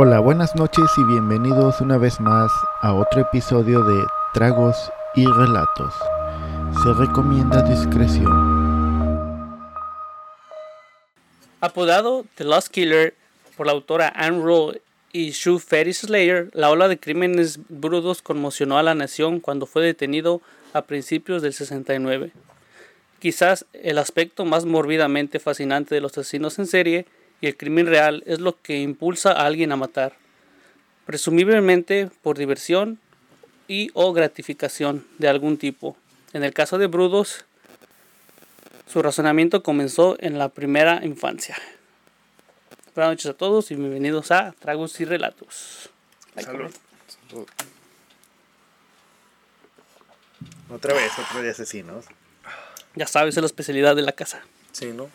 Hola, buenas noches y bienvenidos una vez más a otro episodio de Tragos y Relatos. Se recomienda discreción. Apodado The Lost Killer por la autora Anne Rule y Sue Ferry Slayer, la ola de crímenes brudos conmocionó a la nación cuando fue detenido a principios del 69. Quizás el aspecto más morbidamente fascinante de los asesinos en serie y el crimen real es lo que impulsa a alguien a matar, presumiblemente por diversión y o gratificación de algún tipo. En el caso de Brudos, su razonamiento comenzó en la primera infancia. Buenas noches a todos y bienvenidos a Tragos y Relatos. Salud. Otra vez, otro de asesinos. Ya sabes, es la especialidad de la casa. Sí, ¿no?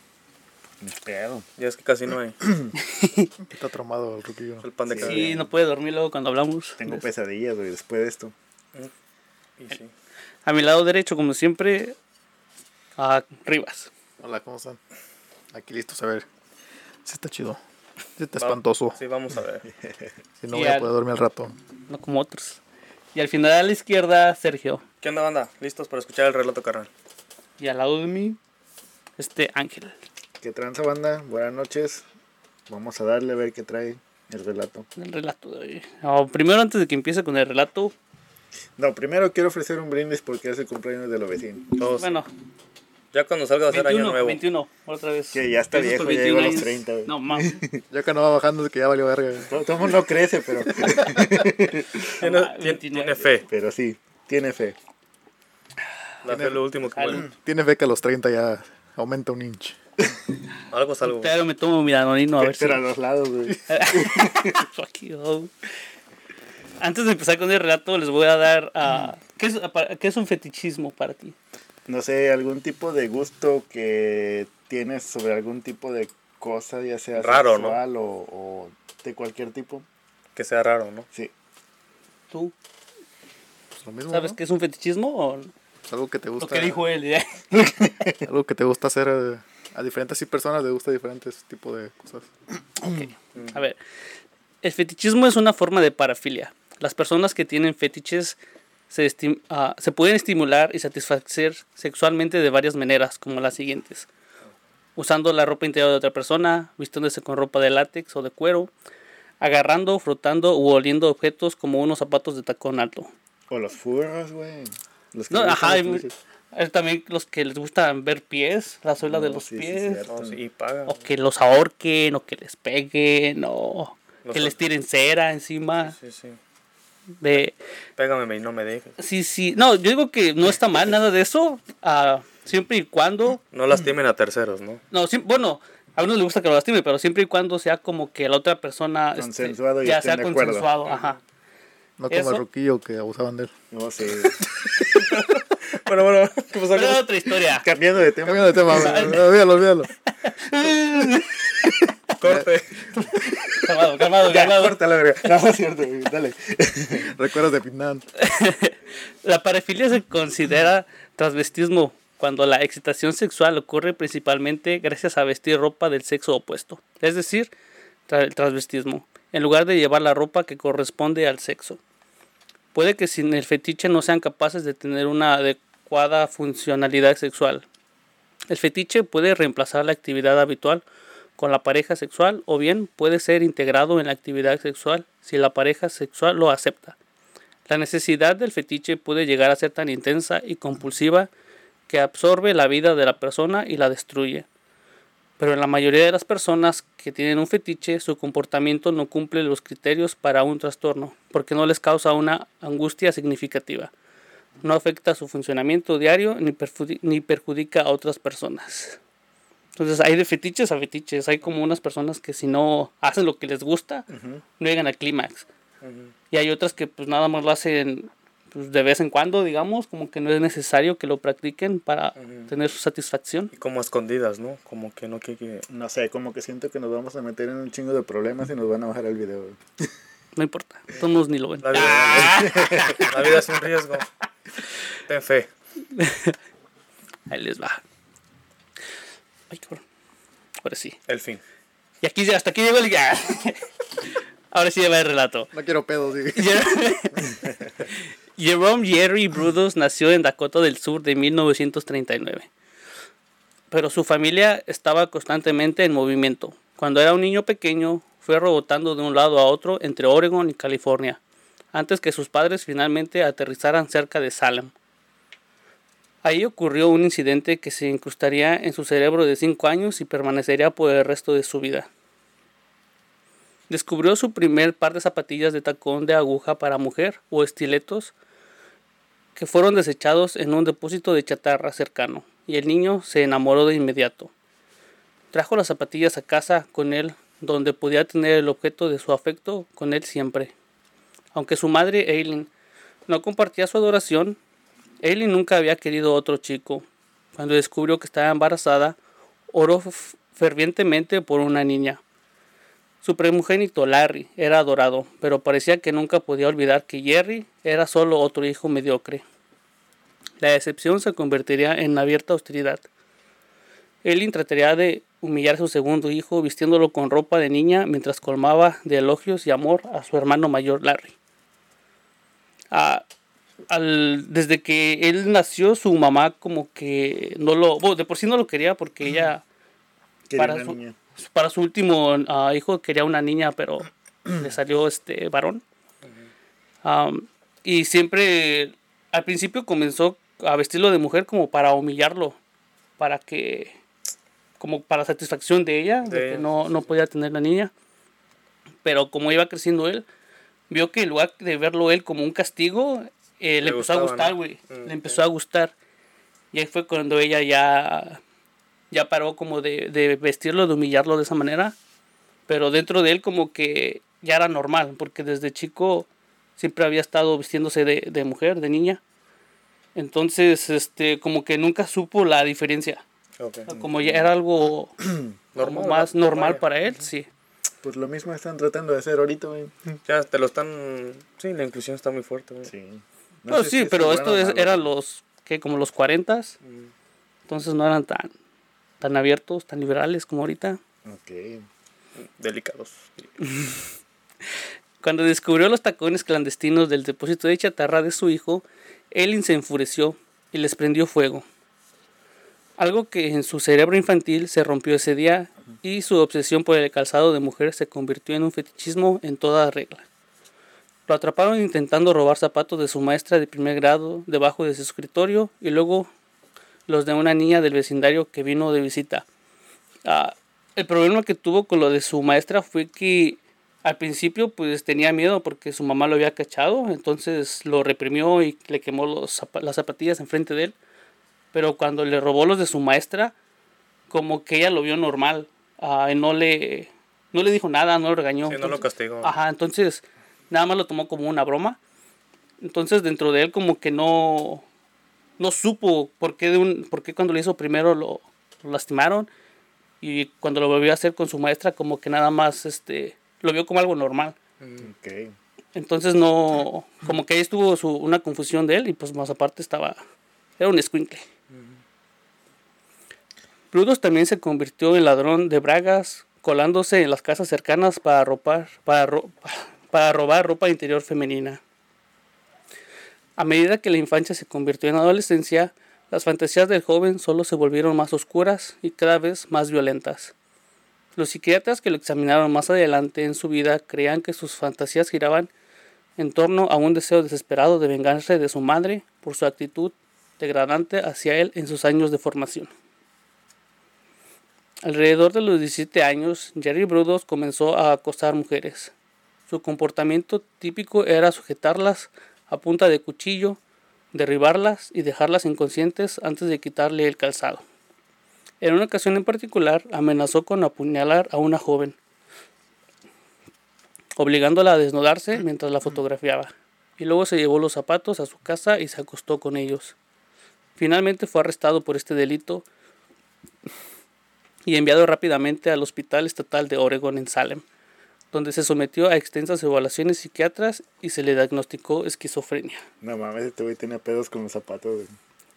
Ni pedo. Ya es que casi no hay. Está traumado el ruquillo. El pan de cada Sí, día. no puede dormir luego cuando hablamos. Tengo Es- pesadillas, güey, después de esto. Y sí. A mi lado derecho, como siempre, a Rivas. Hola, ¿cómo están? Aquí listos a ver. Sí está chido. Sí está Va- espantoso. Sí, vamos a ver. Si no Y voy a poder dormir al rato. no como otros. Y al final a la izquierda, Sergio. ¿Qué onda, banda? ¿Listos para escuchar el relato carnal? Y al lado de mí, este Ángel. ¿Qué tranza, banda? Buenas noches. Vamos a darle a ver qué trae el relato. El relato de hoy. Oh, primero, antes de que empiece con el relato, No, primero quiero ofrecer un brindis porque es el cumpleaños de los vecinos. Todos. bueno, Ya cuando salga va a ser año 21, nuevo. 21, otra vez. Que ya está viejo, ya llegó a los años. 30, güey. No, mames. Ya que no va bajando, es que ya valió verga. Todo, todo mundo no crece, pero, Tiene, tiene- 29. tiene fe. pero sí, tiene fe. La fe es lo último que Salud. vale. Tiene fe que a los 30 ya aumenta un inch. Algo es algo. Pero me tomo mi danonino a ver si... pero a los lados, güey. Fuck you. Antes de empezar con el relato, les voy a dar... ah, ¿qué, es, ¿Qué es un fetichismo para ti? No sé, algún tipo de gusto que tienes sobre algún tipo de cosa, ya sea Raro, ¿no? sexual o, o de cualquier tipo. Que sea raro, ¿no? Sí. ¿Tú Pues lo mismo, sabes ¿no? qué es un fetichismo o algo que te lo gusta. que dijo él? ya? Algo que te gusta hacer eh, a diferentes personas, le gusta diferentes tipos de cosas. A ver, el fetichismo es una forma de parafilia. Las personas que tienen fetiches se, estim- ah, se pueden estimular y satisfacer sexualmente de varias maneras, como las siguientes. Usando la ropa interior de otra persona, vistiéndose con ropa de látex o de cuero, agarrando, frotando u oliendo objetos como unos zapatos de tacón alto. O los furros, güey. Los que No, ajá, los hay también los que les gusta ver pies, la suela de los sí, sí, pies. No, sí, y paga. O que los ahorquen, o que les peguen, o Los que les tiren cera encima. Sí, sí. De, Pégame y no me dejes. sí, sí. No, yo digo que no está mal nada de eso. ah, siempre y cuando. No lastimen a terceros, ¿no? No, sí, bueno, a uno le gusta que lo lastime, pero siempre y cuando sea como que la otra persona. este, Consensuado y ya sea de acuerdo. consensuado. Ajá. No como Eso- el ruquillo que abusaban de él. No sé. Bueno, bueno. ¿Qué pasó? Pero es otra historia. Cambiando de tema. Cambiando de tema, olvídalo, olvídalo. Corte. calmado, calmado, Ya, calmado. corta la verga. No, es cierto, güey. Dale. Recuerdos de Vietnam. La parafilia se considera transvestismo cuando la excitación sexual ocurre principalmente gracias a vestir ropa del sexo opuesto, es decir, tra- el transvestismo, en lugar de llevar la ropa que corresponde al sexo. Puede que sin el fetiche no sean capaces de tener una adecuada funcionalidad sexual. El fetiche puede reemplazar la actividad habitual con la pareja sexual o bien puede ser integrado en la actividad sexual si la pareja sexual lo acepta. La necesidad del fetiche puede llegar a ser tan intensa y compulsiva que absorbe la vida de la persona y la destruye. Pero en la mayoría de las personas que tienen un fetiche, su comportamiento no cumple los criterios para un trastorno, porque no les causa una angustia significativa. No afecta su funcionamiento diario ni, perfudi- ni perjudica a otras personas. Entonces hay de fetiches a fetiches. Hay como unas personas que si no hacen lo que les gusta, no llegan al clímax. Y hay otras que pues nada más lo hacen pues, de vez en cuando, digamos, como que no es necesario que lo practiquen para tener su satisfacción. Y como escondidas, ¿no? Como que no que... que- No sé, como que siento que nos vamos a meter en un chingo de problemas y nos van a bajar el video. No importa, todos ni lo ven. La vida, la vida es un riesgo. Ten fe. Ahí les va. Ay, cabrón. Ahora sí. El fin. Y aquí hasta aquí llegó el ya. Ahora sí va el relato. No quiero pedos, sí. Jerome Jerry Brudos nació en Dakota del Sur de 1939. Pero su familia estaba constantemente en movimiento. Cuando era un niño pequeño, fue rebotando de un lado a otro entre Oregon y California, antes que sus padres finalmente aterrizaran cerca de Salem. Ahí ocurrió un incidente que se incrustaría en su cerebro de 5 años y permanecería por el resto de su vida. Descubrió su primer par de zapatillas de tacón de aguja para mujer o estiletos que fueron desechados en un depósito de chatarra cercano, y el niño se enamoró de inmediato. Trajo las zapatillas a casa con él, donde podía tener el objeto de su afecto con él siempre. Aunque su madre, Eileen, no compartía su adoración, Eileen nunca había querido otro chico. Cuando descubrió que estaba embarazada, oró fervientemente por una niña. Su primogénito Larry era adorado, pero parecía que nunca podía olvidar que Jerry era solo otro hijo mediocre. La decepción se convertiría en abierta hostilidad. Eileen trataría de humillar a su segundo hijo vistiéndolo con ropa de niña mientras colmaba de elogios y amor a su hermano mayor Larry. Ah, desde que él nació, su mamá como que no lo... de por sí no lo quería porque ella... para, su, para su último ah, hijo quería una niña, pero le salió este varón. y siempre, al principio comenzó a vestirlo de mujer como para humillarlo, para que, como para satisfacción de ella, de que no, no podía tener la niña. Pero como iba creciendo él, vio que en lugar de verlo él como un castigo, eh, le, empezó a gustar, güey. Mm, le empezó a gustar. Y ahí fue cuando ella ya, ya paró como de, de vestirlo, de humillarlo de esa manera. Pero dentro de él como que ya era normal, porque desde chico siempre había estado vistiéndose de, de mujer, de niña. Entonces, este, como que nunca supo la diferencia. Como ya era algo normal, más normal para él, sí. Pues lo mismo están tratando de hacer ahorita, güey. Ya te lo están. Sí, la inclusión está muy fuerte, güey. Sí. pues sí, pero esto es, era los. ¿Qué? Como los 40 mm. Entonces no eran tan, tan abiertos, tan liberales como ahorita. Ok. Delicados. Cuando descubrió los tacones clandestinos del depósito de chatarra de su hijo, Ellen se enfureció y les prendió fuego. Algo que en su cerebro infantil se rompió ese día y su obsesión por el calzado de mujer se convirtió en un fetichismo en toda regla. Lo atraparon intentando robar zapatos de su maestra de primer grado debajo de su escritorio y luego los de una niña del vecindario que vino de visita. Ah, el problema que tuvo con lo de su maestra fue que al principio pues tenía miedo porque su mamá lo había cachado, entonces lo reprimió y le quemó los, las zapatillas enfrente de él. Pero cuando le robó los de su maestra, como que ella lo vio normal, uh, y no le, no le dijo nada, no lo regañó. Sí, no lo castigó. Ajá, entonces nada más lo tomó como una broma. Entonces dentro de él como que no, no supo por qué, de un, por qué cuando lo hizo primero lo, lo lastimaron y cuando lo volvió a hacer con su maestra como que nada más este lo vio como algo normal. Okay. Entonces no, como que ahí estuvo su, una confusión de él y pues más aparte estaba, era un escuincle. Plutos también se convirtió en ladrón de bragas, colándose en las casas cercanas para, para robar ropa interior femenina. A medida que la infancia se convirtió en adolescencia, las fantasías del joven solo se volvieron más oscuras y cada vez más violentas. Los psiquiatras que lo examinaron más adelante en su vida creían que sus fantasías giraban en torno a un deseo desesperado de vengarse de su madre por su actitud degradante hacia él en sus años de formación. Alrededor de los 17 años, Jerry Brudos comenzó a acosar mujeres. Su comportamiento típico era sujetarlas a punta de cuchillo, derribarlas y dejarlas inconscientes antes de quitarle el calzado. En una ocasión en particular, amenazó con apuñalar a una joven, obligándola a desnudarse mientras la fotografiaba, y luego se llevó los zapatos a su casa y se acostó con ellos. Finalmente fue arrestado por este delito y enviado rápidamente al Hospital Estatal de Oregon en Salem, donde se sometió a extensas evaluaciones psiquiatras y se le diagnosticó esquizofrenia. No mames, este güey tenía pedos con los zapatos.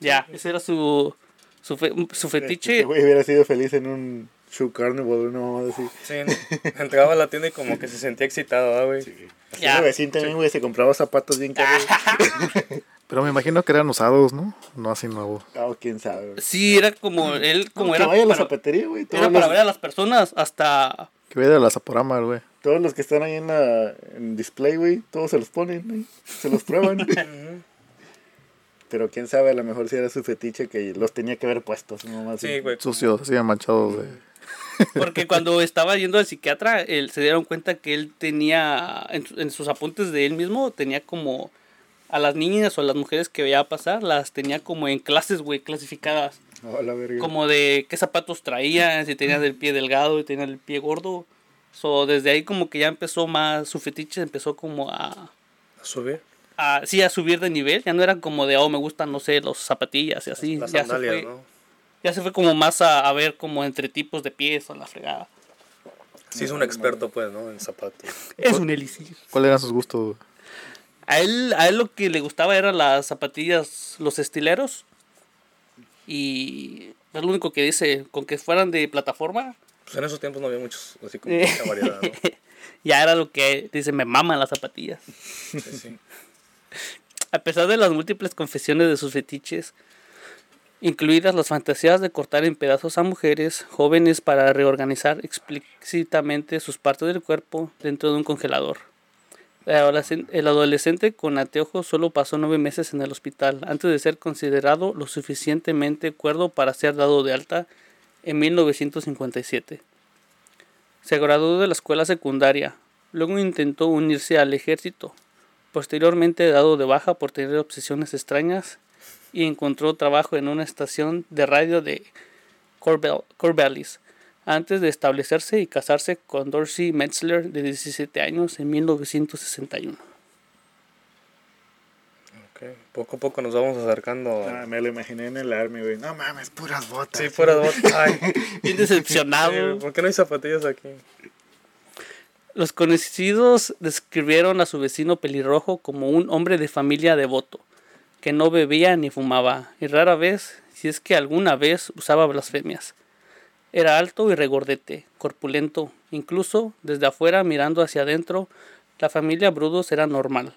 Ya, ese era su, su, fe, su fetiche. Este güey hubiera sido feliz en un Shoe Carnival, una mamada así. Sí, entraba a la tienda y como que se sentía excitado, ¿ah, güey. Así Ya. mi vecino también, güey, se compraba zapatos bien caros. Pero me imagino que eran usados, ¿no? No así nuevos. Ah, quién sabe. güey. Sí, era como él, como que era, vaya a la para, zapatería, güey. Era para ver a las personas hasta... Que vaya de la Zaporama, güey. todos los que están ahí en la en display, güey, todos se los ponen, güey, se los prueban. Pero quién sabe, a lo mejor si era su fetiche que los tenía que haber puestos, no más. Sí, güey. Sucios, así manchados de... Porque cuando estaba yendo al psiquiatra, él, se dieron cuenta que él tenía, en, en sus apuntes de él mismo, tenía como a las niñas o a las mujeres que veía pasar, las tenía como en clases, güey, clasificadas. Oh, la verga. Como de qué zapatos traían, si tenían el pie delgado y tenían el pie gordo. So, desde ahí como que ya empezó más, su fetiche empezó como a, A subir. a, sí, a subir de nivel. Ya no era como de, oh, me gustan, no sé, los zapatillas y así. Las ya, se fue, ¿no? ya se fue como más a, a ver como entre tipos de pies o la fregada. Sí, es un experto, pues, ¿no? En zapatos. Es un elixir. ¿Cuáles eran sus gustos? A él, a él lo que le gustaba eran las zapatillas, los estileros. Y es lo único que dice, con que fueran de plataforma, Pues en esos tiempos no había muchos, así como Eh. mucha variedad, ¿no? ya era lo que dice, me maman las zapatillas. Sí, sí. A pesar de las múltiples confesiones de sus fetiches, incluidas las fantasías de cortar en pedazos a mujeres jóvenes para reorganizar explícitamente sus partes del cuerpo dentro de un congelador. El adolescen- el adolescente con anteojos solo pasó nueve meses en el hospital antes de ser considerado lo suficientemente cuerdo para ser dado de alta en 1957. Se graduó de la escuela secundaria, luego intentó unirse al ejército, posteriormente dado de baja por tener obsesiones extrañas y encontró trabajo en una estación de radio de Corvallis antes de establecerse y casarse con Dorsey Metzler de 17 años en 1961. Ok. Poco a poco nos vamos acercando. Ah, me lo imaginé en el army, güey. No mames, puras botas. Sí, fuera de bot- Ay, Bien sí, decepcionado. ¿Por qué no hay zapatillas aquí? Los conocidos describieron a su vecino pelirrojo como un hombre de familia devoto, que no bebía ni fumaba, y rara vez, si es que alguna vez, usaba blasfemias. Era alto y regordete, corpulento, incluso desde afuera mirando hacia adentro, la familia Brudos era normal.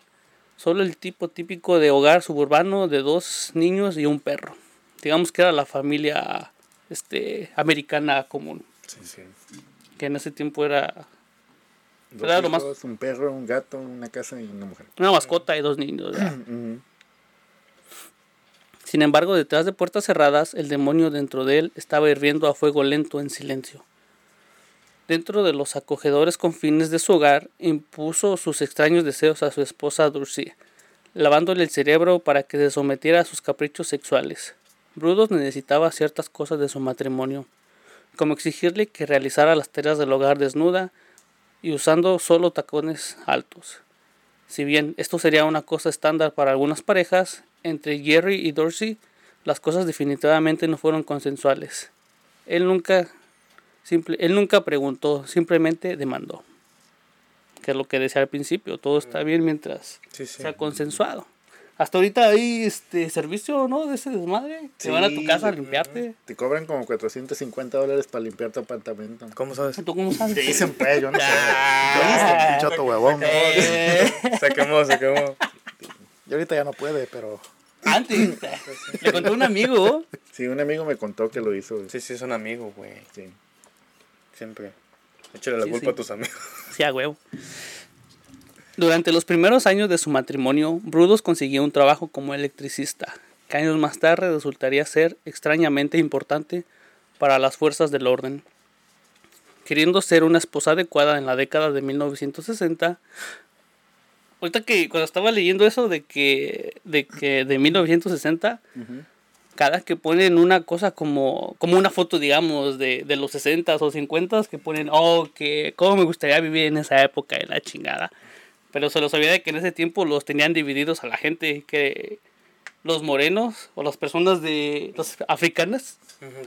Solo el tipo típico de hogar suburbano de dos niños y un perro. Digamos que era la familia este, americana común, Sí, sí. que en ese tiempo era Dos más- Un perro, un gato, una casa y una mujer. una mascota y dos niños. Ujú. Sin embargo, detrás de puertas cerradas, el demonio dentro de él estaba hirviendo a fuego lento en silencio. Dentro de los acogedores confines de su hogar, impuso sus extraños deseos a su esposa Dulcie, lavándole el cerebro para que se sometiera a sus caprichos sexuales. Brudos necesitaba ciertas cosas de su matrimonio, como exigirle que realizara las tareas del hogar desnuda y usando solo tacones altos. Si bien esto sería una cosa estándar para algunas parejas, entre Jerry y Dorsey las cosas definitivamente no fueron consensuales. Él nunca, simple, él nunca preguntó, simplemente demandó. Que es lo que decía al principio, todo está bien mientras Sí, sí. sea consensuado. Hasta ahorita hay este servicio, ¿no? De ese desmadre. Se van a tu casa a limpiarte. Te cobran como 450 dólares para limpiar tu apartamento. ¿Cómo sabes? ¿Tú cómo sabes? Te dicen, pues, yo no sé. Ah. Chato huevón. Eh, Se quemó, se quemó. Y ahorita ya no puede, pero... antes, le conté a un amigo Sí, un amigo me contó que lo hizo. güey. Sí, sí, es un amigo, güey. Sí. Siempre. Échale la Sí, culpa sí. a tus amigos. Sí, a huevo. Durante los primeros años de su matrimonio, Brudos consiguió un trabajo como electricista, que años más tarde resultaría ser extrañamente importante para las fuerzas del orden. Queriendo ser una esposa adecuada en la década de 1960, ahorita que cuando estaba leyendo eso de que de que de 1960 cada que ponen una cosa como, como una foto, digamos, de, de los 60 o 50 que ponen, oh, que cómo me gustaría vivir en esa época, en la chingada. Pero se los olvida de que en ese tiempo los tenían divididos a la gente, que, los morenos o las personas de los africanas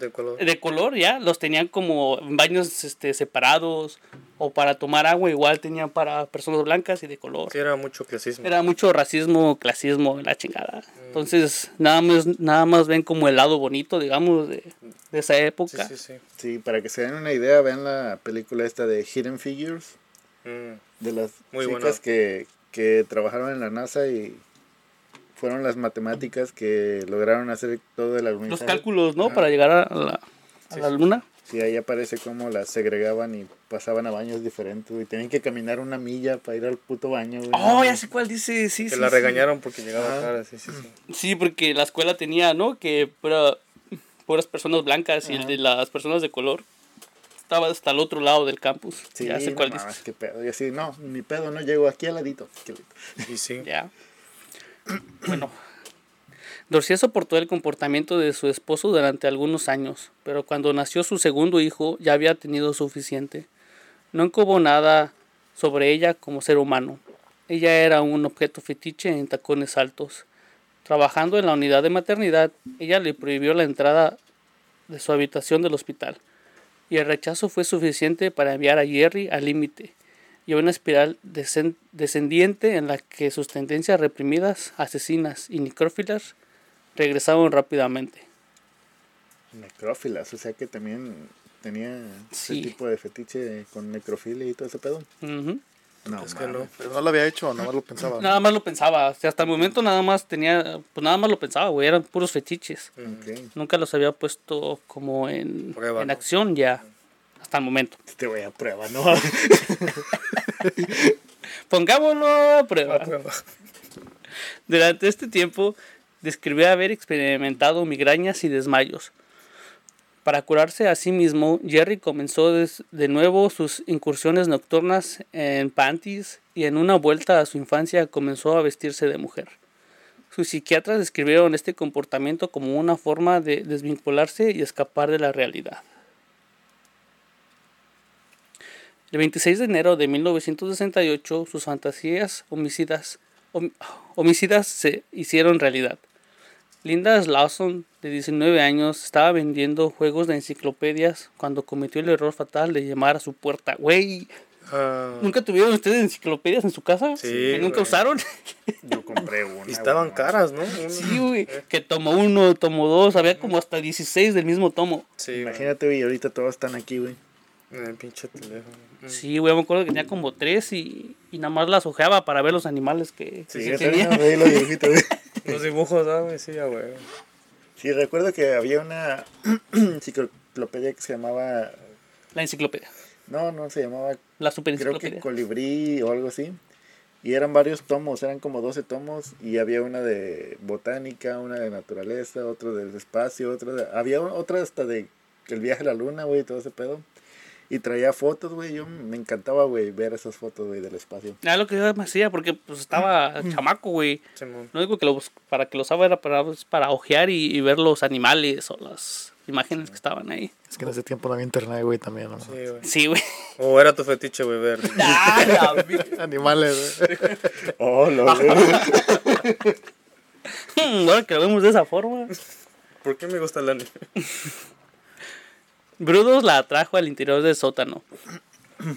De color. de color ya los tenían como en baños este separados o para tomar agua igual tenían para personas blancas y de color Sí, era mucho clasismo. era mucho racismo clasismo la chingada entonces nada más nada más ven como el lado bonito digamos de, de esa Sí, época sí, sí. Sí, para que se den una idea, vean la película esta de Hidden Figures, Mm, de las Muy chicas buena. que, que trabajaron en la NASA y fueron las matemáticas que lograron hacer todo el los alunizaje. cálculos no Ajá. para llegar a la, a Sí, la luna Sí, ahí aparece cómo las segregaban y pasaban a baños diferentes, y Tenían que caminar una milla para ir al puto baño, güey. oh ya sé cuál dice sí Que sí la sí. regañaron porque llegaba cara. Sí, sí, sí. Sí, porque la escuela tenía, ¿no? Que pura- puras personas blancas y el de las personas de color estaba hasta el otro lado del campus. Sí, ya sé no cuál mames, qué pedo. Y así, no, ni pedo, no llego aquí al ladito. Y sí. Ya. bueno. Dorcía soportó el comportamiento de su esposo durante algunos años, pero cuando nació su segundo hijo ya había tenido suficiente. No encubó nada sobre ella como ser humano. Ella era un objeto fetiche en tacones altos. Trabajando en la unidad de maternidad, ella le prohibió la entrada de su habitación del hospital, y el rechazo fue suficiente para enviar a Jerry al límite y a una espiral descen- descendiente en la que sus tendencias reprimidas, asesinas y necrófilas regresaban rápidamente. Necrófilas, o sea que también tenía Sí. ese tipo de fetiche con necrofilia y todo ese pedo. No, Es que no. mames. Pero no lo había hecho, nada más lo pensaba. Nada más lo pensaba, o sea, hasta el momento nada más tenía, pues nada más lo pensaba, güey, eran puros fetiches. Nunca los había puesto como en, Prueba, en ¿no? acción ya, hasta el momento. Te voy a prueba, ¿no? Pongámoslo a prueba. Prueba. Durante este tiempo describió haber experimentado migrañas y desmayos. Para curarse a sí mismo, Jerry comenzó de nuevo sus incursiones nocturnas en panties y en una vuelta a su infancia comenzó a vestirse de mujer. Sus psiquiatras describieron este comportamiento como una forma de desvincularse y escapar de la realidad. El 26 de enero de 1968, sus fantasías homicidas, hom- homicidas se hicieron realidad. Linda Lawson, de 19 años, estaba vendiendo juegos de enciclopedias cuando cometió el error fatal de llamar a su puerta. Güey, Ah, ¿nunca tuvieron ustedes enciclopedias en su casa? Sí, ¿Que nunca usaron? Yo compré una. y estaban caras, ¿no? Una- sí, güey. Que tomo uno, tomo dos, había como hasta 16 del mismo tomo. Sí. Imagínate, güey, ahorita todos están aquí, güey. En el pinche teléfono. Mm. Sí, güey, me acuerdo que tenía como tres y, y nada más las ojeaba para ver los animales que, que Sí, sí ya tenía. los dibujitos, güey. Los dibujos, ah, güey, sí, ya, güey. Sí, recuerdo que había una enciclopedia que se llamaba. La enciclopedia. No, no se llamaba. La super Creo que enciclopedia. Colibrí o algo así. Y eran varios tomos, eran como 12 tomos. Y había una de botánica, una de naturaleza, otro del espacio, otra de. Había otra hasta de el viaje a la luna, güey, todo ese pedo. Y traía fotos, güey. Yo me encantaba, güey, ver esas fotos, güey, del espacio. Era lo que yo me hacía porque pues estaba chamaco, güey. Simón. Lo único que lo, para que lo usaba era para, pues, para ojear y, y ver los animales o las imágenes que estaban ahí. Es que en ese tiempo no había internet, güey, también, ¿no? Sí, güey. Sí, güey. O era tu fetiche, güey, ver. Ah, Animales, güey. Oh, lo Ahora que lo vemos de esa forma. ¿Por qué me gusta el anime? Brudos la atrajo al interior del sótano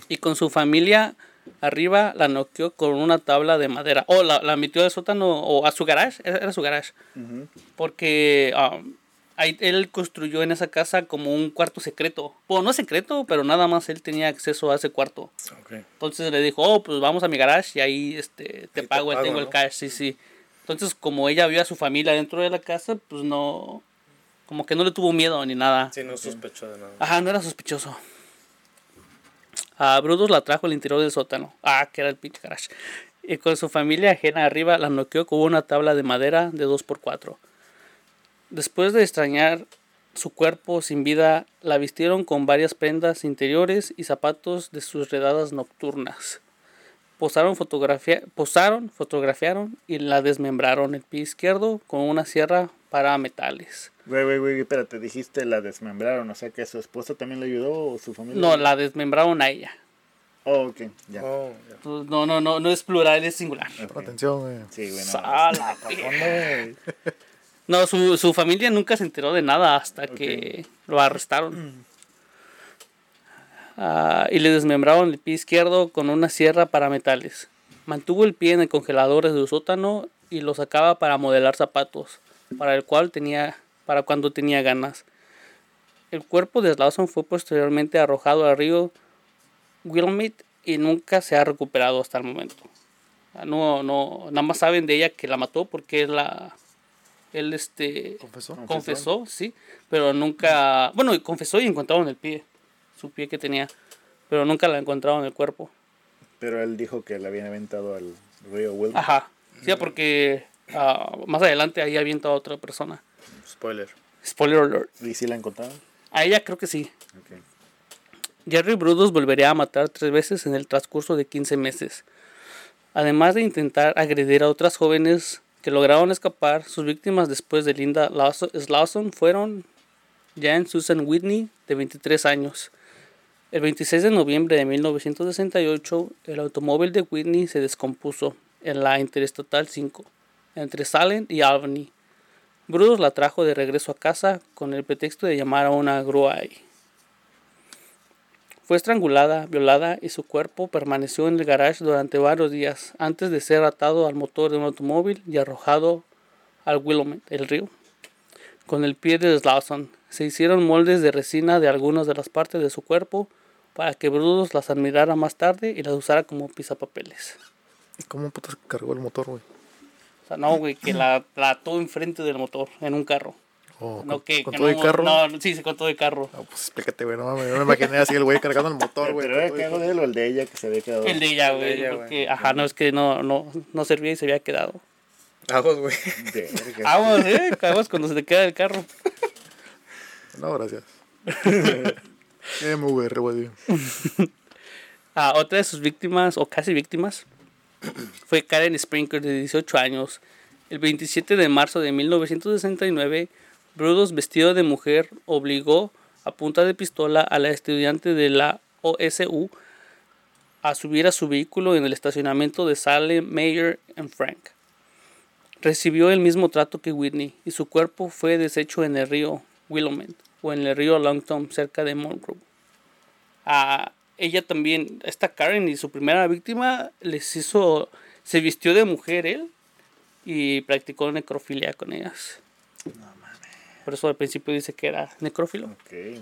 y con su familia arriba la noqueó con una tabla de madera. O la, la metió al sótano o a su garage, era, su garage. Porque um, ahí él construyó en esa casa como un cuarto secreto. Bueno, no secreto, pero nada más él tenía acceso a ese cuarto. Ok. Entonces le dijo, oh, pues vamos a mi garage y ahí este, te pago, pago, tengo el cash, sí, sí. Entonces como ella vio a su familia dentro de la casa, pues no, como que no le tuvo miedo ni nada. Sí, no sospecho de nada. Ajá, no era sospechoso. A Brutus la trajo al interior del sótano. Ah, que era el pinche garage. Y con su familia ajena arriba la noqueó con una tabla de madera de 2x4. Después de extrañar su cuerpo sin vida, la vistieron con varias prendas interiores y zapatos de sus redadas nocturnas. Posaron, fotografia posaron, fotografiaron y la desmembraron el pie izquierdo con una sierra para metales. Güey, güey, güey, espérate, dijiste la desmembraron, o sea que su esposa también le ayudó o su familia. No, la desmembraron a ella. Oh, ok, ya. Oh, ya. Pues, No, no, no, no es plural, es singular. Ok. Pon atención, güey. Sí, güey, no. Sala. No, su, su familia nunca se enteró de nada hasta que lo arrestaron. Ah, y le desmembraron el pie izquierdo con una sierra para metales. Mantuvo el pie en el congelador de su sótano y lo sacaba para modelar zapatos, para el cual tenía, para cuando tenía ganas. El cuerpo de Slauson fue posteriormente arrojado al río Willamette y nunca se ha recuperado hasta el momento. Ah, No, no, nada más saben de ella que la mató porque él la, él este, ¿Confesó? confesó, sí, pero nunca, bueno, y confesó y encontraron el pie, su pie que tenía, pero nunca la encontraron en el cuerpo. Pero él dijo que le habían aventado al río Wilma. Ajá, sí, porque ah, más adelante ahí avienta a otra persona. Spoiler. Spoiler alert. ¿Y si la encontraron? A ella creo que sí. Ok. Jerry Brudos volvería a matar tres veces en el transcurso de 15 meses. Además de intentar agredir a otras jóvenes que lograron escapar, sus víctimas después de Linda Slauson fueron Jan Susan Whitney, de 23 años. El 26 de noviembre de 1968, el automóvil de Whitney se descompuso en la Interestatal 5, entre Salem y Albany. Brudos la trajo de regreso a casa con el pretexto de llamar a una grúa. Fue estrangulada, violada y su cuerpo permaneció en el garage durante varios días antes de ser atado al motor de un automóvil y arrojado al Willamette, el río. Con el pie de Slauson se hicieron moldes de resina de algunas de las partes de su cuerpo para que Brudos las admirara más tarde y las usara como pisapapeles. ¿Y cómo putas cargó el motor, güey? O sea, no, güey, que la, la ató enfrente del motor en un carro. Oh, No, con, que, con que todo no, el carro. No, sí, sí, con todo el carro. Ah, pues explícate, güey. No mames, yo me imaginé así el güey cargando el motor, güey. Pero era el carro de él o el de ella que se había quedado. El de ella, güey, ajá, no, es que no, no, no servía y se había quedado. Aguas, güey. Aguas, eh, aguas cuando se te queda el carro. No, gracias. MVR, güey. Ah, otra de sus víctimas, o casi víctimas, fue Karen Sprinkler, de 18 años. El 27 de marzo de 1969, Brudos, vestido de mujer, obligó a punta de pistola a la estudiante de la OSU a subir a su vehículo en el estacionamiento de Salem, Mayer and Frank. Recibió el mismo trato que Whitney y su cuerpo fue deshecho en el río Willamette o en el río Longtom cerca de Monroe. A ella también, esta Karen y su primera víctima les hizo, se vistió de mujer él y practicó necrofilia con ellas. Por eso al principio dice que era necrófilo. Ok.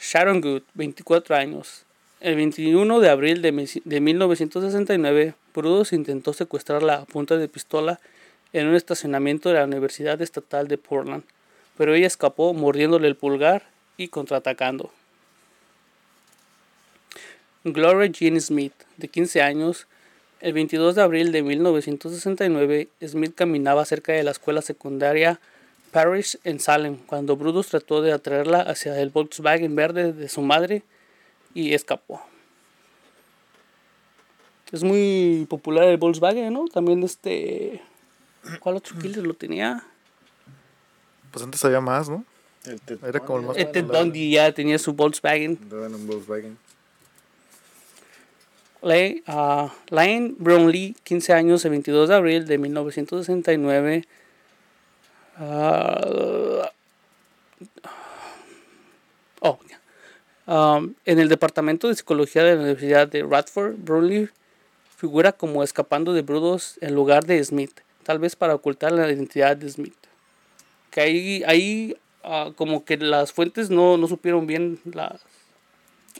Sharon Good, 24 años. El 21 de abril de 1969, Brudos intentó secuestrarla a punta de pistola en un estacionamiento de la Universidad Estatal de Portland, pero ella escapó mordiéndole el pulgar y contraatacando. Gloria Jean Smith, de 15 años, el 22 de abril de 1969, Smith caminaba cerca de la escuela secundaria Parish en Salem cuando Brutus trató de atraerla hacia el Volkswagen verde de su madre y escapó. Es muy popular el Volkswagen, ¿no? También este... ¿Cuál otro killer lo tenía? Pues antes había más, ¿no? El Ted Era como el más Bundy, Este popular. Dundee ya tenía su Volkswagen. Andaba en un Volkswagen. Lane, ah, Lane Brownlee, 15 años, el 22 de abril de 1969. ah, oh. Um, en el departamento de psicología de la Universidad de Radford, Brownlee figura como escapando de Brudos en lugar de Smith, tal vez para ocultar la identidad de Smith. Que ahí, ahí ah, como que las fuentes no, no supieron bien las,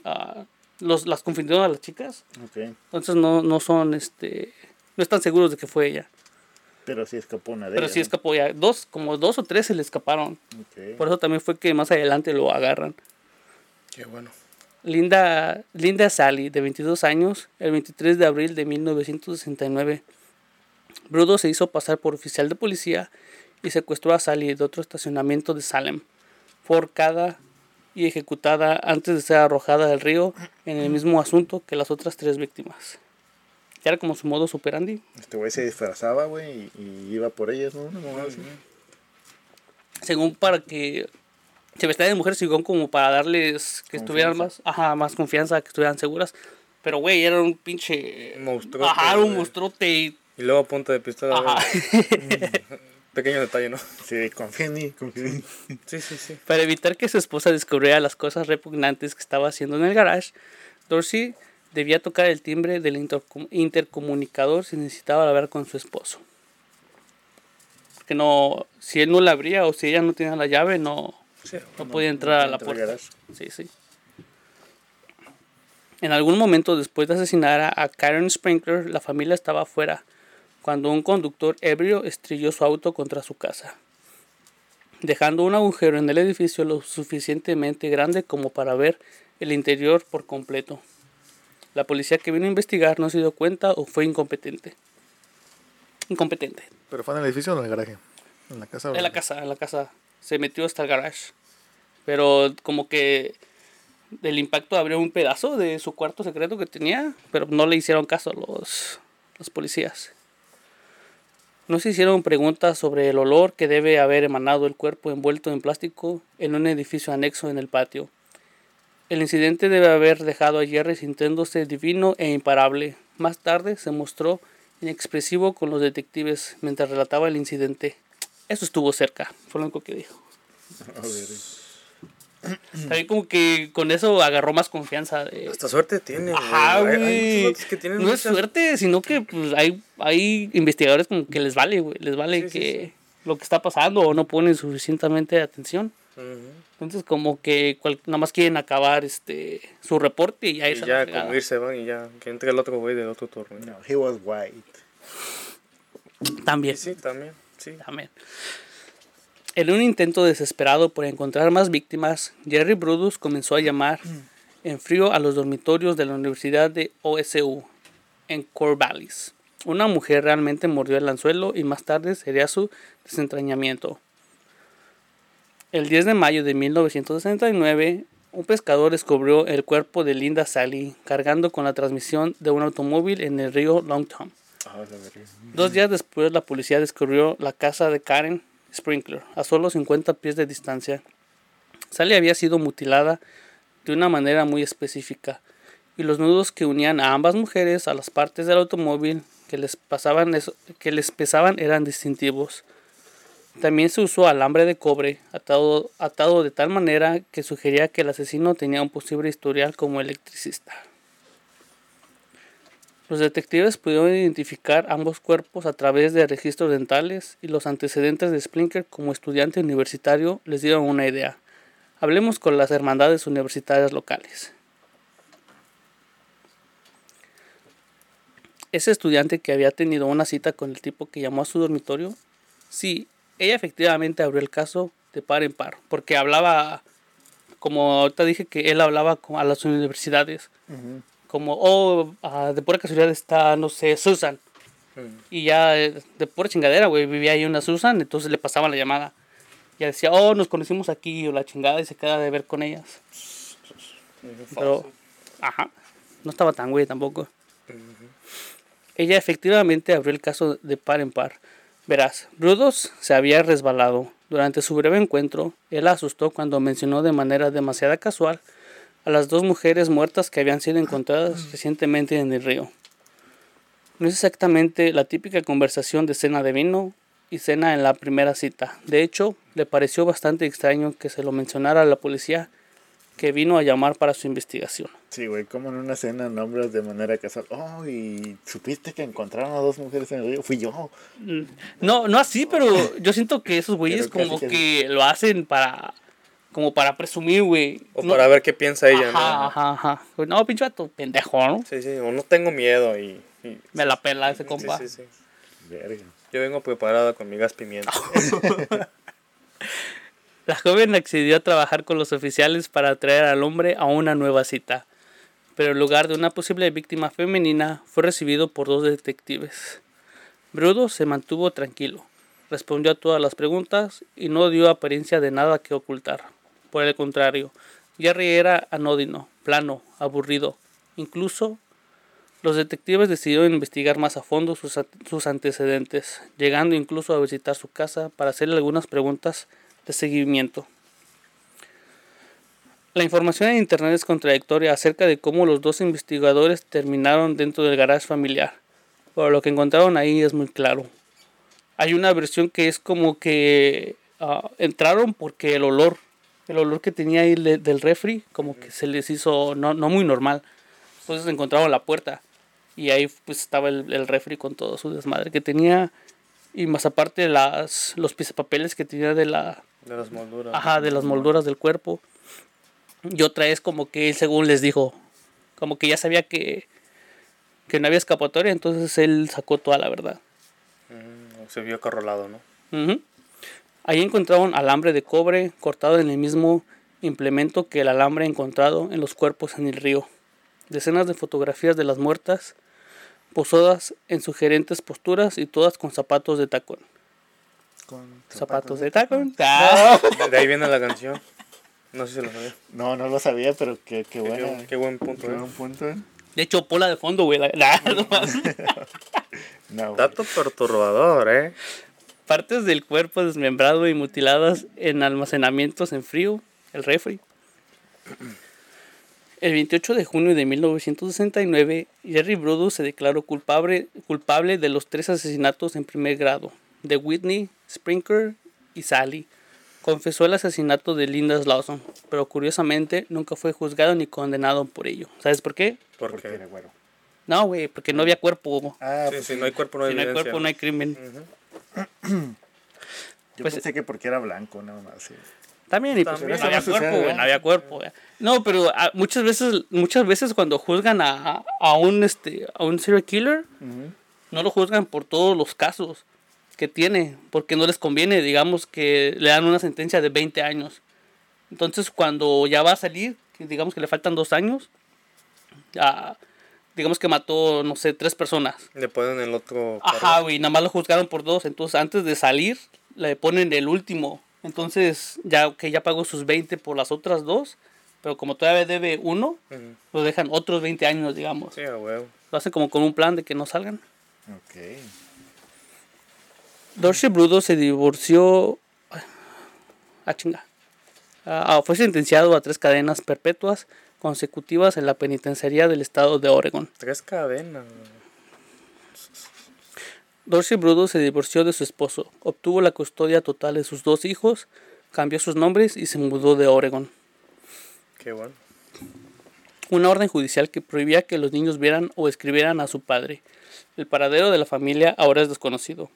ah, los, las confundieron a las chicas. Ok. Entonces no, no son, este, no están seguros de que fue ella. Pero sí escapó una de Pero ellas, sí ¿no? escapó ya. Dos, como dos o tres se le escaparon. Ok. Por eso también fue que más adelante lo agarran. Qué bueno. Linda, Linda Sally, de 22 años, el 23 de abril de 1969. Brudo se hizo pasar por oficial de policía y secuestró a Sally de otro estacionamiento de Salem. Fue ahorcada y ejecutada antes de ser arrojada al río en el mismo asunto que las otras tres víctimas. Ya era como su modo superandi. Este güey se disfrazaba, güey, y, y iba por ellas, ¿no? Así. según para que se vestían de mujeres según como para darles que estuvieran más ajá, más confianza que estuvieran seguras pero güey era un pinche monstruote, ajá un monstruote y Y luego a punta de pistola. ajá. Pequeño detalle, ¿no? Sí, confía en mí, confía en mí. Sí, sí, sí. Para evitar que su esposa descubriera las cosas repugnantes que estaba haciendo en el garage, Dorsey debía tocar el timbre del intercom- intercomunicador si necesitaba hablar con su esposo. Porque no, si él no la abría o si ella no tenía la llave, no, Sí. no podía entrar a la puerta. Sí, sí. En algún momento después de asesinar a- a Karen Sprinkler, la familia estaba afuera cuando un conductor ebrio estrelló su auto contra su casa, dejando un agujero en el edificio lo suficientemente grande como para ver el interior por completo. La policía que vino a investigar no se dio cuenta o fue incompetente. Incompetente. ¿Pero fue en el edificio o en el garaje? En la casa. En la casa, en la casa. Se metió hasta el garage. Pero como que del impacto abrió un pedazo de su cuarto secreto que tenía, pero no le hicieron caso a los, los policías. No se hicieron preguntas sobre el olor que debe haber emanado el cuerpo envuelto en plástico en un edificio anexo en el patio. El incidente debe haber dejado a Jerry sintiéndose divino e imparable. Más tarde se mostró inexpresivo con los detectives mientras relataba el incidente. Eso estuvo cerca, fue lo único que dijo. También como que con eso agarró más confianza. de- Hasta suerte tiene. Ajá, Hay- hay güey. muchos otros que tienen No es muchas- suerte, sino que pues, hay, hay investigadores como que les vale, güey. Les vale Sí, sí, que lo que está pasando o no ponen suficientemente atención. Ujú. Entonces como que cual- nada más quieren acabar este su reporte y ya Y ya como irse van y ya. Que entre el otro güey del otro turno. No, he was white. También. Sí, también. Sí. También. En un intento desesperado por encontrar más víctimas, Jerry Brudus comenzó a llamar en frío a los dormitorios de la Universidad de OSU en Corvallis. Una mujer realmente mordió el anzuelo y más tarde sería su desentrañamiento. El 10 de mayo de 1969, un pescador descubrió el cuerpo de Linda Sally cargando con la transmisión de un automóvil en el río Long Tom. Ah. Dos días después, la policía descubrió la casa de Karen Sprinkler a solo 50 pies de distancia. Sally había sido mutilada de una manera muy específica, y los nudos que unían a ambas mujeres a las partes del automóvil que les, pasaban eso- que les pesaban eran distintivos. También se usó alambre de cobre atado, atado de tal manera que sugería que el asesino tenía un posible historial como electricista. Los detectives pudieron identificar ambos cuerpos a través de registros dentales y los antecedentes de Splinker como estudiante universitario les dieron una idea. Hablemos con las hermandades universitarias locales. Ese estudiante que había tenido una cita con el tipo que llamó a su dormitorio, sí, ella efectivamente abrió el caso de par en par, porque hablaba, como ahorita dije que él hablaba a las universidades como, oh, ah, de pura casualidad está, no sé, Susan. Y ya eh, de pura chingadera, güey, vivía ahí una Susan, entonces le pasaban la llamada. Ya decía, oh, nos conocimos aquí, o la chingada, y se queda de ver con ellas. Pero, ajá, no estaba tan güey tampoco. Ella efectivamente abrió el caso de par en par. Verás, Brudos se había resbalado. Durante su breve encuentro, él la asustó cuando mencionó de manera demasiado casual a las dos mujeres muertas que habían sido encontradas recientemente en el río. No es exactamente la típica conversación de cena de vino y cena en la primera cita. De hecho, le pareció bastante extraño que se lo mencionara a la policía que vino a llamar para su investigación. Sí, güey, como en una cena nombres de manera casual. Oh, y supiste que encontraron a dos mujeres en el río. Fui yo. No, no así, pero yo siento que esos güeyes casi, como casi. que lo hacen para como para presumir, güey. O No- para ver qué piensa ella, ajá, ¿no? ajá, ajá. No, pinche vato, pendejo, ¿no? Sí, sí. O no tengo miedo y. y- Me la pela ese sí, compa. sí, sí. Verga. Yo vengo preparada con mi gas pimienta. La joven accedió a trabajar con los oficiales para atraer al hombre a una nueva cita, pero en lugar de una posible víctima femenina fue recibido por dos detectives. Brudo se mantuvo tranquilo, respondió a todas las preguntas y no dio apariencia de nada que ocultar. Por el contrario, Jerry era anódino, plano, aburrido. Incluso los detectives decidieron investigar más a fondo sus, sus antecedentes, llegando incluso a visitar su casa para hacerle algunas preguntas de seguimiento. La información en internet es contradictoria acerca de cómo los dos investigadores terminaron dentro del garage familiar, pero lo que encontraron ahí es muy claro. Hay una versión que es como que ah, entraron porque el olor, el olor que tenía ahí le- del refri, como que se les hizo no, no muy normal. Entonces encontraron la puerta y ahí pues estaba el, el refri con todo su desmadre que tenía y más aparte las los pisapapeles que tenía de la De las molduras. ajá de las molduras del cuerpo y otra es como que él según les dijo como que ya sabía que que no había escapatoria entonces él sacó toda la verdad Mm, se vio acorralado, ¿no? Ujú. Ahí encontraron alambre de cobre cortado en el mismo implemento que el alambre encontrado en los cuerpos en el río. Decenas de fotografías de las muertas, posadas en sugerentes posturas y todas con zapatos de tacón. Con ¿Zapatos de tacón? Ah. De, de ahí viene la canción. No sé si lo sabía. No, no lo sabía, pero qué, qué Qué, bueno. qué- qué buen punto, Qué ¿eh? buen punto, ¿eh? De hecho, pola de fondo, güey. la- la- No. Dato perturbador, ¿eh? Partes del cuerpo desmembrado y mutiladas en almacenamientos en frío, el refri. El 28 de junio de 1969, Jerry Brudos se declaró culpable, culpable de los tres asesinatos en primer grado, de Whitney, Sprinkler y Sally. Confesó el asesinato de Linda Lawson, pero curiosamente nunca fue juzgado ni condenado por ello. ¿Sabes por qué? Porque Porque era güero. No, güey, porque no había cuerpo. Ah, sí, pues si no hay cuerpo, no hay Si no hay cuerpo, no hay crimen. yo pues- pensé que porque era blanco, nada más. sí. También, y pues También. no había cuerpo, no había cuerpo. güey. No, pero ah, muchas veces, muchas veces cuando juzgan a, a un este a un serial killer, no lo juzgan por todos los casos que tiene, porque no les conviene, digamos que le dan una sentencia de 20 años. Entonces, cuando ya va a salir, digamos que le faltan dos años, ya, digamos que mató, no sé, tres personas. Le ponen el otro. Ajá, güey, nada más lo juzgaron por dos. Entonces, antes de salir, le ponen el último. Entonces, ya que ya pagó sus 20 por las otras dos, pero como todavía debe uno, Ujú. lo dejan otros 20 años, digamos. Sí, a huevo. Lo hacen como con un plan de que no salgan. Ok. Dorsey Brudo se divorció. Ah, chinga. Ah, fue sentenciado a tres cadenas perpetuas consecutivas en la penitenciaría del estado de Oregon. Tres cadenas. Dorsey Brudo se divorció de su esposo, obtuvo la custodia total de sus dos hijos, cambió sus nombres y se mudó de Oregon. Qué bueno. Una orden judicial que prohibía que los niños vieran o escribieran a su padre. El paradero de la familia ahora es desconocido.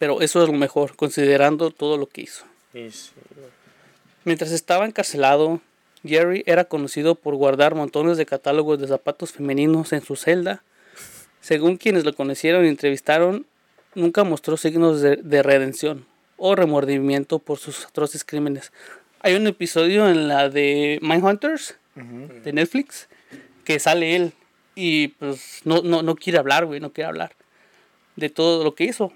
Pero eso es lo mejor, considerando todo lo que hizo. Sí. Mientras estaba encarcelado, Jerry era conocido por guardar montones de catálogos de zapatos femeninos en su celda. Según quienes lo conocieron y entrevistaron, nunca mostró signos de, de redención o remordimiento por sus atroces crímenes. Hay un episodio en la de Mindhunters de Netflix que sale él y pues no, no, no quiere hablar, güey, no quiere hablar de todo lo que hizo.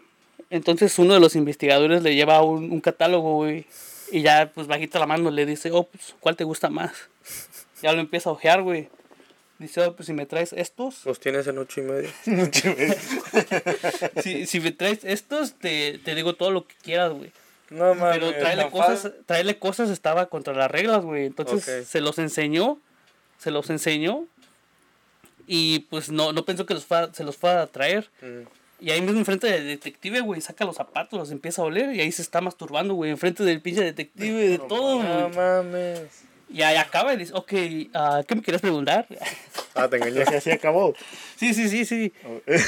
Entonces uno de los investigadores le lleva un, un catálogo, güey, y ya pues bajita la mano le dice, oh, pues, ¿cuál te gusta más? Ya lo empieza a ojear, güey. Dice, oh, pues si me traes estos, Los tienes en ocho y medio. si, si me traes estos, te, te digo todo lo que quieras, güey. No mames. Pero traerle cosas, traerle cosas estaba contra las reglas, güey. Entonces se los enseñó, se los enseñó y pues no, no pensó que los fuera- se los fuera a traer. Mm. Y ahí mismo enfrente del detective, güey, saca los zapatos, los empieza a oler y ahí se está masturbando, güey, enfrente del pinche detective, de todo, No güey. mames. Y ahí acaba y dice, ok, ah, ¿qué me quieres preguntar? Ah, te engañé. Así, así acabó. sí, sí, sí, sí.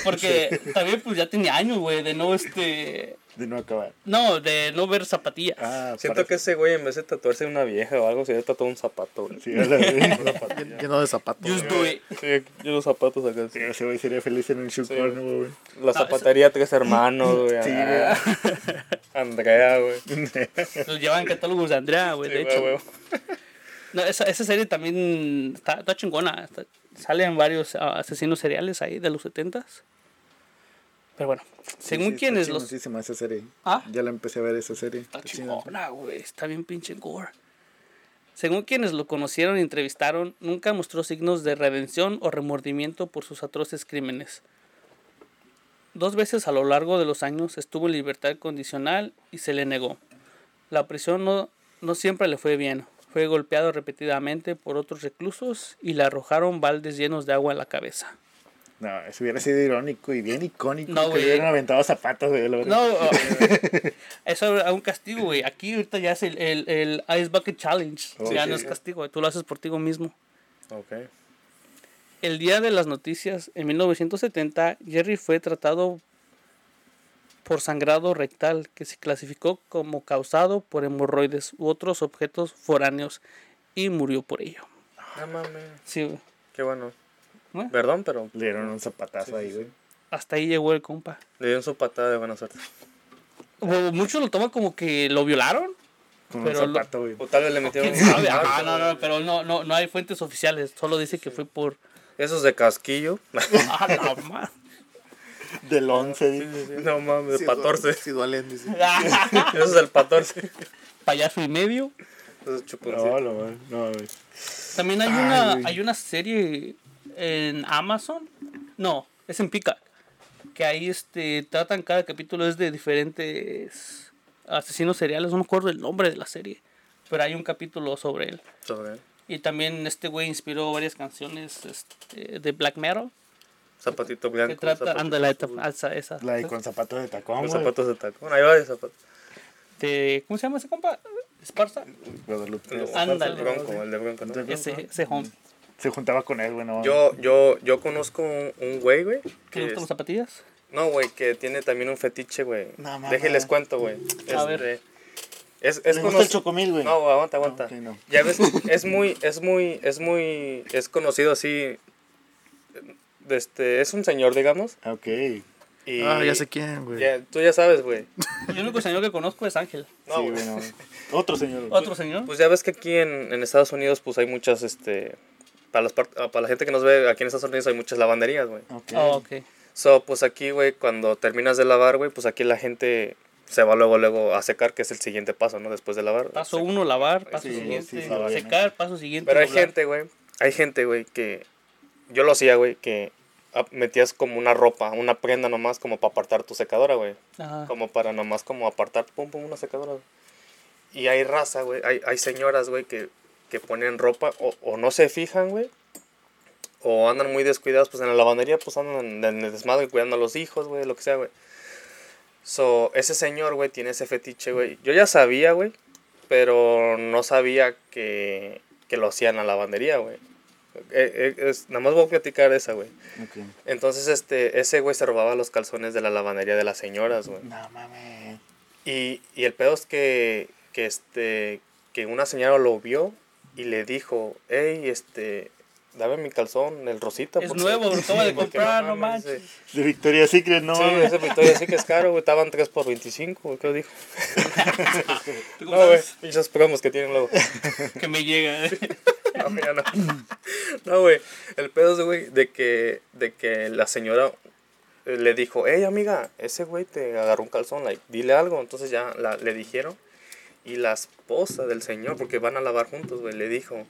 Porque también pues ya tenía años, güey, de no, este... De no acabar. No, de no ver zapatillas. Ah, Siento que ese güey en vez de tatuarse una vieja o algo, se había tatuado un zapato, güey. Sí, Lleno de zapatos. Just do it. Sí, yo los zapatos acá. Sí, ese güey sería feliz en un shoe Sí. corner, güey. La zapatería Tres Hermanos, güey. Sí, ah, Andrea, güey. Los llevan catálogos de Andrea, güey, Sí, de güey, hecho. güey. No, esa, esa serie también está, está chingona. está- salen varios ah, asesinos seriales ahí de los 70s. Pero bueno, según Sí, sí, quienes los... chingoncísima esa serie. Ah. Ya la empecé a ver esa serie. Está chingona, güey. Está bien pinche gore. Según quienes lo conocieron y entrevistaron, nunca mostró signos de redención o remordimiento por sus atroces crímenes. Dos veces a lo largo de los años estuvo en libertad condicional y se le negó. La prisión no, no siempre le fue bien. Fue golpeado repetidamente por otros reclusos y le arrojaron baldes llenos de agua en la cabeza. No, eso hubiera sido irónico y bien icónico No, que le hubieran aventado zapatos, güey. No, uh, eso es un castigo, güey. Aquí ahorita ya es el, el, el Ice Bucket Challenge. Oh, ya no es castigo, güey. tú lo haces por ti mismo. Ok. El día de las noticias, en 1970, Jerry fue tratado por sangrado rectal que se clasificó como causado por hemorroides u otros objetos foráneos y murió por ello. No mames. Sí, güey. Qué bueno. ¿Eh? Perdón, pero Le dieron un zapatazo ahí, güey. Hasta ahí llegó el compa. le dieron su patada de buena suerte. O Muchos lo toman como que lo violaron. Con Pero un lo- zapato, güey. O tal vez le metieron Ajá, no, no, pero no, no, no hay fuentes oficiales. Solo dice que fue por. Esos de casquillo. Ah, la ma- Del 11, dice. no mames, de 14. Sí, duelen, dice. Eso es el 14. Payaso y medio. Eso es chuponcito. No, no, no. También hay Ay, una, hay una serie en Amazon. No, es en Peacock. Que ahí este, tratan cada capítulo es de diferentes asesinos seriales. No me acuerdo el nombre de la serie. Pero hay un capítulo sobre él. Sobre Y también este güey inspiró varias canciones este, de black metal. Zapatito blanco. trata, zapatos ándale, azules, esa, esa. La de con zapatos de tacón, con zapatos de tacón. Ahí va de zapatos. de- ¿Cómo se llama ese compa? Esparza. Guadalupe. Ándale. El bronco, el de bronco, ¿no? Ese, ese home. Se juntaba con él, güey, no. Yo, yo, yo conozco un, un güey, güey. ¿Qué que le gustan las zapatillas? No, güey, que tiene también un fetiche, güey. No. Déjenles cuento, güey. A ver. Este, Es, es ¿Le gusta el chocomil, güey? No, aguanta, aguanta. ok, no. Ya ves, es muy, es muy, es muy, es conocido así. Este, es un señor, digamos. Ok. Y Ah, ya sé quién, güey. ya- tú ya sabes, güey. El único señor que conozco es Ángel. No, sí, güey. güey, no. Otro señor. Otro señor. Pues ya ves que aquí en, en Estados Unidos, pues hay muchas, este, para, las ah, para la gente que nos ve aquí en Estados Unidos hay muchas lavanderías, güey. Ok. Oh, ok. So, pues aquí, güey, cuando terminas de lavar, güey, pues aquí la gente se va luego, luego a secar, que es el siguiente paso, ¿no? Después de lavar. Paso uno, lavar. Paso Sí, siguiente, sí, secar. Paso siguiente. Pero hay doblar. gente, güey, hay gente, güey, que yo lo hacía, güey, que metías como una ropa, una prenda nomás como para apartar tu secadora, güey. Como para nomás como apartar, pum, pum, una secadora. güey. Y hay raza, güey, hay, hay señoras, güey, que, que ponen ropa o, o no se fijan, güey. O andan muy descuidadas, pues en la lavandería, pues andan en el desmadre cuidando a los hijos, güey, lo que sea, güey. So, ese señor, güey, tiene ese fetiche, güey. Yo ya sabía, güey, pero no sabía que, que lo hacían en la lavandería, güey. Eh, eh, es- nada más voy a platicar esa, güey. Ok. Entonces, este, ese güey se robaba los calzones de la lavandería de las señoras, güey. No mames. Y, y el pedo es que, que, este, que una señora lo vio y le dijo, hey, este, dame mi calzón, el rosita. Es nuevo, lo acabo de comprar, no manches. eh, De Victoria Secret, no Sí, ese Victoria que es caro, güey. Estaban 3 por 25, güey. ¿Qué dijo? ¿Tú No, güey. promos que tienen luego. Que me llega. No, ya no. No, güey. El pedo es, güey, de que, de que la señora eh, le dijo, hey, amiga, ese güey te agarró un calzón, like, dile algo. Entonces ya la- le dijeron. Y la esposa del señor, porque van a lavar juntos, güey, le dijo,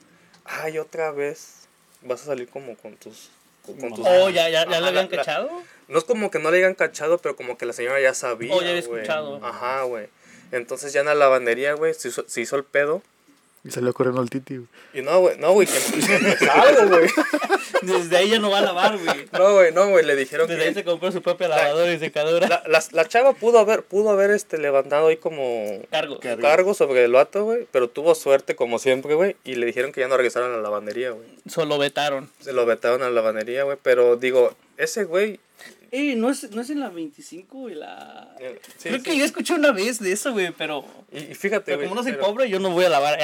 ay, otra vez vas a salir como con tus... Con, con tus Oh, ya, ya, ya habían la- la- cachado. no es como que no le hayan cachado, pero como que la señora ya sabía. Oh, ya había escuchado. Ajá, güey. Entonces ya en la lavandería, güey, se hizo, se hizo el pedo. Y salió corriendo al titi. Y no, güey, no, güey, que salgo, güey. Desde ahí ya no va a lavar, güey. No, güey, no, güey, le dijeron Desde ahí se compró su propia lavadora y secadora. La, la, la chava pudo haber, pudo haber este, levantado ahí como Cargo. Cargo. cargo sobre el vato, güey, pero tuvo suerte como siempre, güey, y le dijeron que ya no regresaran a la lavandería, güey. Solo vetaron. Se lo vetaron a la lavandería, güey, pero digo, ese güey... Ey, ¿no es, no es en la 25 y la... eh, sí, Creo sí. que yo escuché una vez de eso, güey, pero... Y, y fíjate, Pero güey. como no soy pero- pobre, yo no voy a lavar.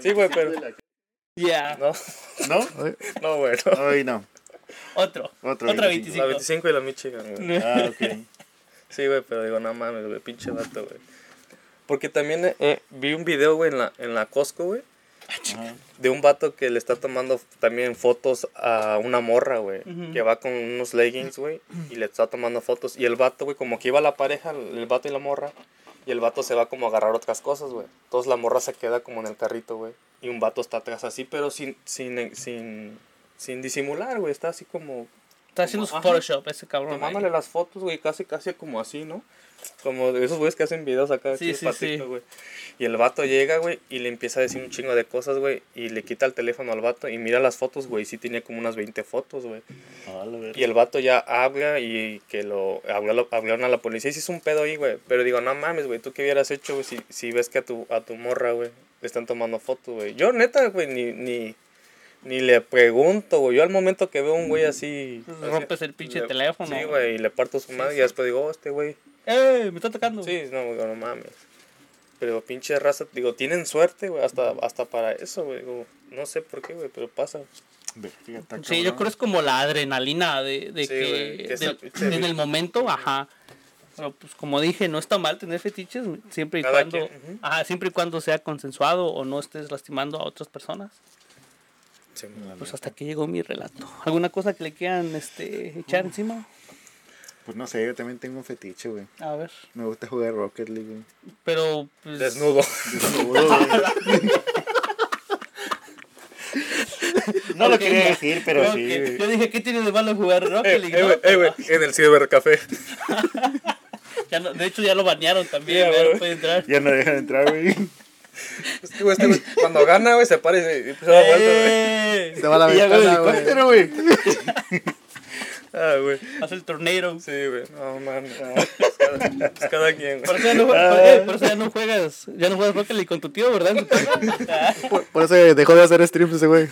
Sí, güey, pero... Ya. No, ¿No? no, no. Ay, no. Otro. Otro Otra 25. 25. La 25 y la Michigan, güey. Ah, ok. Sí, güey, pero digo, no mames, güey, pinche vato, güey. Porque también eh, eh, vi un video, güey, en la, en la Costco, güey, Ajá. de un vato que le está tomando también fotos a una morra, güey, Ujú. que va con unos leggings, güey, y le está tomando fotos. Y el vato, güey, como que iba la pareja, el vato y la morra, y el vato se va como a agarrar otras cosas, güey. Entonces la morra se queda como en el carrito, güey, y un vato está atrás así, pero sin, sin, sin, sin disimular, güey, está así como Está haciendo su. Photoshop ese cabrón. Tomándole ahí. las fotos, güey, casi, casi como así, ¿no? Como de esos güeyes que hacen videos acá. Sí, sí, patito, sí. güey. Y el vato llega, güey, y le empieza a decir un chingo de cosas, güey. Y le quita el teléfono al vato y mira las fotos, güey. y Sí tenía como unas 20 fotos, güey. Ah. Y el vato ya habla y que lo habla- hablaron a la policía y se hizo un pedo ahí, güey. Pero digo, no mames, güey, ¿tú qué hubieras hecho, güey, si, si ves que a tu, a tu morra, güey, le están tomando fotos, güey? Yo, neta, güey, ni, ni, ni le pregunto, güey. Yo al momento que veo un güey así... Pues rompes el pinche le- teléfono. Sí, güey, y le parto su madre y después digo, oh, este güey... ¡Eh! Me está tocando. Sí, no, güey, no mames. Pero pinche raza, digo, tienen suerte, güey, hasta, hasta para eso, güey. Digo, no sé por qué, güey, pero pasa. Sí, yo creo es como la adrenalina de, de Sí, que, que del- en el momento, ajá. Pero pues como dije, no está mal tener fetiches siempre y Cada cuando, ajá, siempre y cuando sea consensuado o no estés lastimando a otras personas. Sí, Pues hasta aquí llegó mi relato. ¿Alguna cosa que le quieran este, echar encima? Pues no sé, yo también tengo un fetiche, güey. A ver. Me gusta jugar Rocket League, güey. Pero pues, Desnudo. Desnudo, güey. No lo quería decir, pero sí. Yo dije, ¿qué tiene de malo jugar Rocket Eh, League? eh, no? eh, güey, en el cibercafé. Ya no- de hecho, ya lo banearon también, Ya, ya no puede entrar. Ya no dejan entrar, güey. Este güey, este güey, cuando gana, güey, se para y se, y se da vuelta, güey. ¡Eh! Se va a la Y ya ventana, güey. Ah, güey. Hace el torneo. Sí, güey. No, man. Pues cada, pues cada quien, Por güey. eso, ya no, juegas- eh, por eso ya no juegas, ya no juegas Rocket League con tu tío, ¿verdad? Por, por eso dejó de hacer streams ese güey.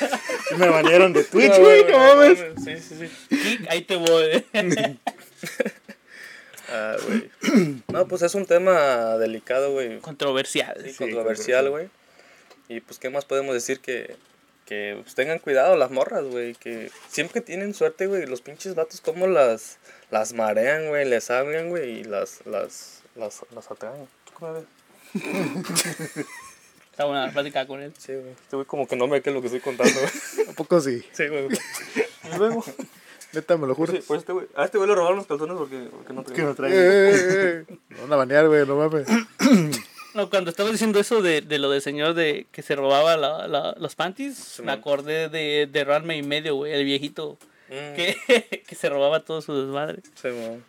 Me banearon de Twitch, No, güey. No mames. Sí, sí, sí. Ahí te voy. Ah, güey. No, pues es un tema delicado, güey. Controversial. Sí, Sí, controversial, güey. Y pues, ¿qué más podemos decir que, que pues, tengan cuidado las morras, güey? Que siempre tienen suerte, güey. Los pinches vatos, como las, las marean, güey, les hablan, güey, y las, las, las, las atraen. ¿Tú cómo ves? Está buena la plática con él. Sí, güey. Este güey como que no me qué es lo que estoy contando, güey. ¿A poco sí? Sí, güey. Y luego, Neta, me lo juro. pues, pues este güey, a este güey le robaron los calzones porque, porque no Que traía. no Eh, traigo. eh, eh. Me van a banear, güey, no mames. No, cuando estaba diciendo eso de, de lo del señor de que se robaba la, la- los panties, me man. acordé de, de Ranma y medio, güey, el viejito Mm, que, que se robaba todo su desmadre. sí, güey.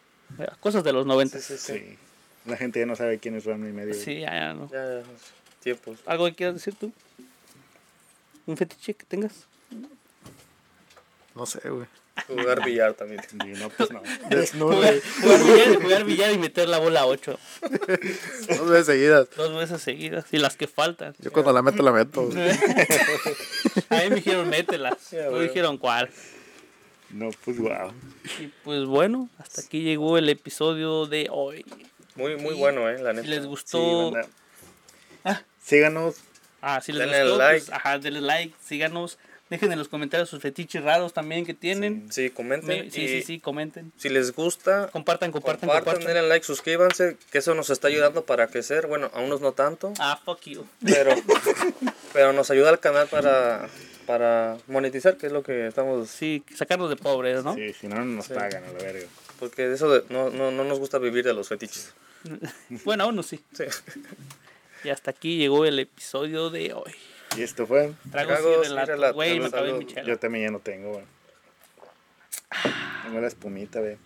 Cosas de los Sí, noventas. sí, sí. Sí. La gente ya no sabe quién es Rami y medio. güey. Sí, ya, ya, no. Ya, ya. Tiempos. ¿Algo que quieras decir tú? ¿Un fetiche que tengas? No sé, güey. Jugar billar también. Sí, no, pues no. Desnudo, Jugar, billar, jugar billar y meter la bola a 8. Dos veces seguidas. Dos veces seguidas. Y las que faltan. Yo cuando la meto, la meto. A mí me dijeron mételas. No güey. dijeron cuál. No, pues wow. Y pues bueno, hasta aquí llegó el episodio de hoy. Muy, muy Y bueno, eh, la neta. Si les gustó. Ah. Síganos. ah, si les Denle gustó, like. pues, ajá, denle like, síganos, dejen en los comentarios sus fetiches raros también que tienen. Sí, comenten. Me- sí, y sí, sí, comenten. Si les gusta, Compartan, compartan, compartan, compartan. denle like, suscríbanse, que eso nos está ayudando para crecer. Bueno, a unos no tanto, Ah, fuck you. pero, pero nos ayuda al canal para, para monetizar, que es lo que estamos... Sí, sacarnos de pobres, ¿no? Sí, si no, no nos pagan a la verga. Porque eso de- no, no, no nos gusta vivir de los fetiches. Bueno, a uno sí. Sí. Y hasta aquí llegó el episodio de hoy. Y esto fue. Tragos y relatos. Güey, me acabé salud. mi chela. Yo también ya no tengo, güey. Tengo la espumita, güey.